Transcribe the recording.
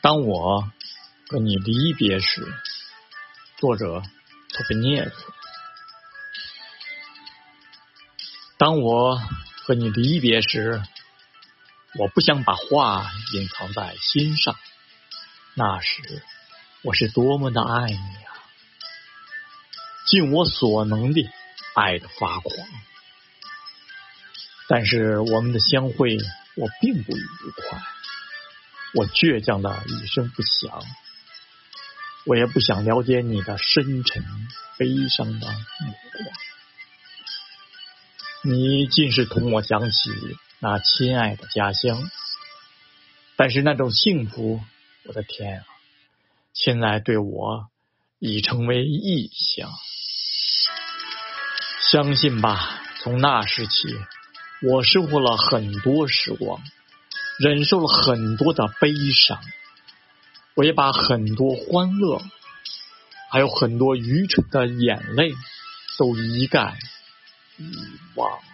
当我和你离别时，作者托菲涅夫。当我和你离别时，我不想把话隐藏在心上。那时我是多么的爱你啊，尽我所能的爱的发狂。但是我们的相会，我并不愉快。我倔强的一声不响，我也不想了解你的深沉悲伤的目光。你尽是同我想起那亲爱的家乡，但是那种幸福，我的天啊，现在对我已成为异乡。相信吧，从那时起，我生活了很多时光，忍受了很多的悲伤，我也把很多欢乐，还有很多愚蠢的眼泪，都一概。遗忘。